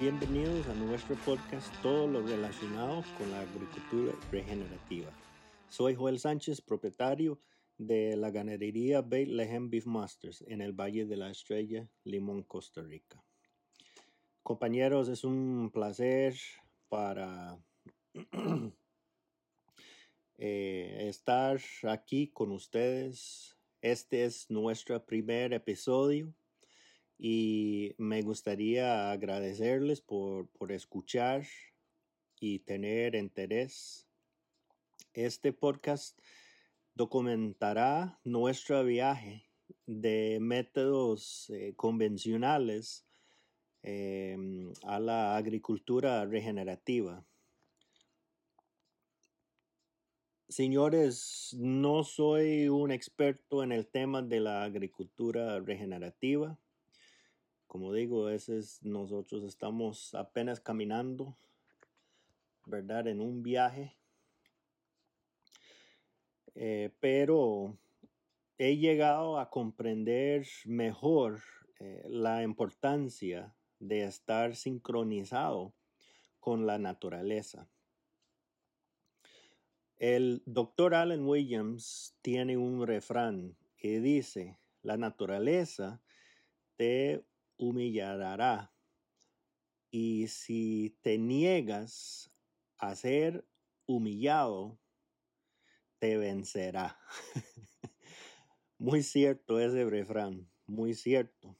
bienvenidos a nuestro podcast Todo lo relacionado con la agricultura regenerativa. Soy Joel Sánchez, propietario de la ganadería Bethlehem Beef Masters en el Valle de la Estrella, Limón, Costa Rica. Compañeros, es un placer para eh, estar aquí con ustedes. Este es nuestro primer episodio y me gustaría agradecerles por, por escuchar y tener interés. Este podcast documentará nuestro viaje de métodos eh, convencionales em, a la agricultura regenerativa. Señores, no soy un experto en el tema de la agricultura regenerativa como digo, ese nosotros estamos apenas caminando, ¿verdad? En un viaje. Eh, pero he llegado a comprender mejor eh, la importancia de estar sincronizado con la naturaleza. El doctor Allen Williams tiene un refrán que dice, la naturaleza te humillará. Y si te niegas a ser humillado, te vencerá. muy cierto ese refrán, muy cierto.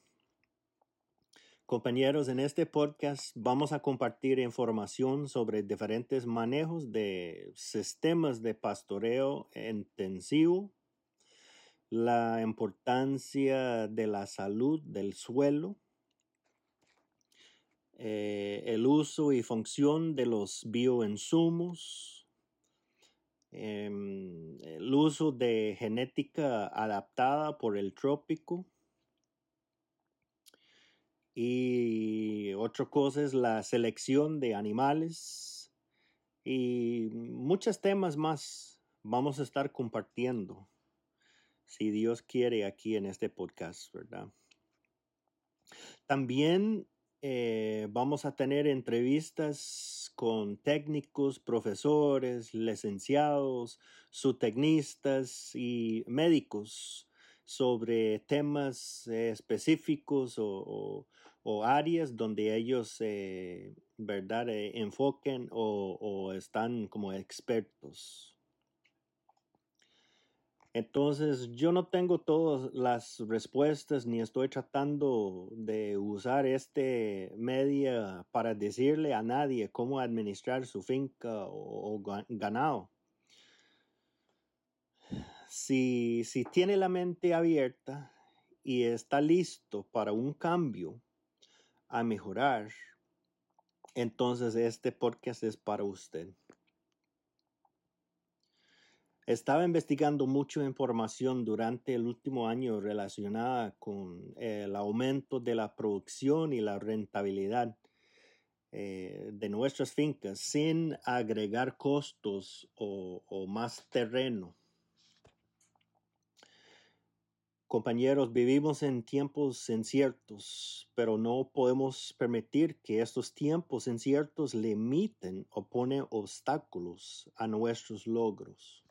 Compañeros, en este podcast vamos a compartir información sobre diferentes manejos de sistemas de pastoreo intensivo, la importancia de la salud del suelo, eh, el uso y función de los bioinsumos, em, el uso de genética adaptada por el trópico. Y otra cosa es la selección de animales y muchos temas más vamos a estar compartiendo, si Dios quiere, aquí en este podcast, ¿verdad? También eh, vamos a tener entrevistas con técnicos, profesores, licenciados, subtecnistas y médicos sobre temas eh, específicos o, áreas donde ellos eh, verdad enfoquen o están como expertos. Entonces yo no tengo todas las respuestas ni estoy tratando de usar este media para decirle a nadie cómo administrar su finca o, ganado. Si, si tiene la mente abierta y está listo para un cambio a mejorar, entonces este podcast es para usted. Estaba investigando mucha información durante el último año relacionada con el aumento de la producción y la rentabilidad eh, de nuestras fincas sin agregar costos o, o más terreno. Compañeros, vivimos en tiempos inciertos, pero no podemos permitir que estos tiempos inciertos limiten o ponen obstáculos a nuestros logros.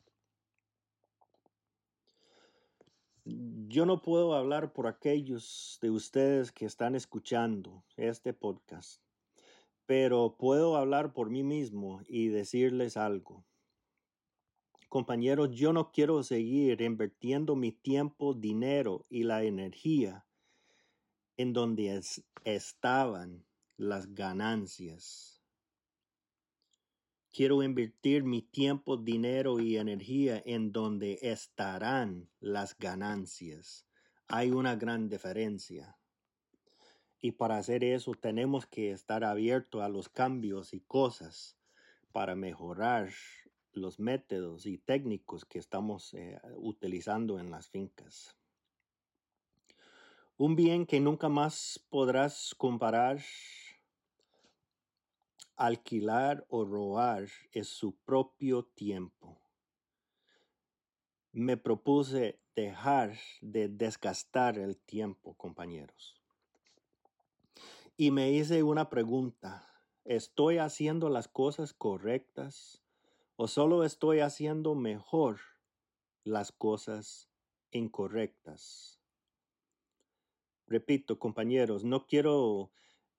Yo no puedo hablar por aquellos de ustedes que están escuchando este podcast, pero puedo hablar por mí mismo y decirles algo. Compañeros, yo no quiero seguir invirtiendo mi tiempo, dinero y la energía en donde estaban las ganancias. Quiero invertir mi tiempo, dinero y energía en donde estarán las ganancias. Hay una gran diferencia. Y para hacer eso tenemos que estar abiertos a los cambios y cosas para mejorar los métodos y técnicos que estamos eh, utilizando en las fincas. Un bien que nunca más podrás comparar Alquilar o robar es su propio tiempo. Me propuse dejar de desgastar el tiempo, compañeros. y me hice una pregunta. ¿Estoy haciendo las cosas correctas o solo estoy haciendo mejor las cosas incorrectas? Repito, compañeros, no quiero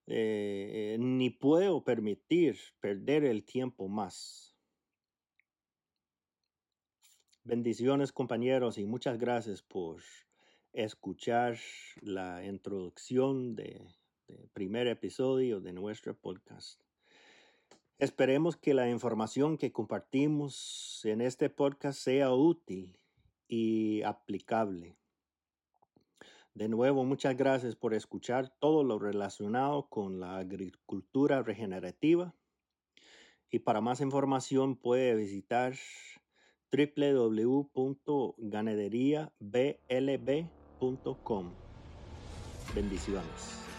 eh, ni puedo permitir perder el tiempo más. Bendiciones compañeros y muchas gracias por escuchar la introducción del de primer episodio de nuestro podcast. Esperemos que la información que compartimos en este podcast sea útil y aplicable. De nuevo, muchas gracias por escuchar todo lo relacionado con la agricultura regenerativa. Y para más información puede visitar www.ganaderiablb.com. Bendiciones.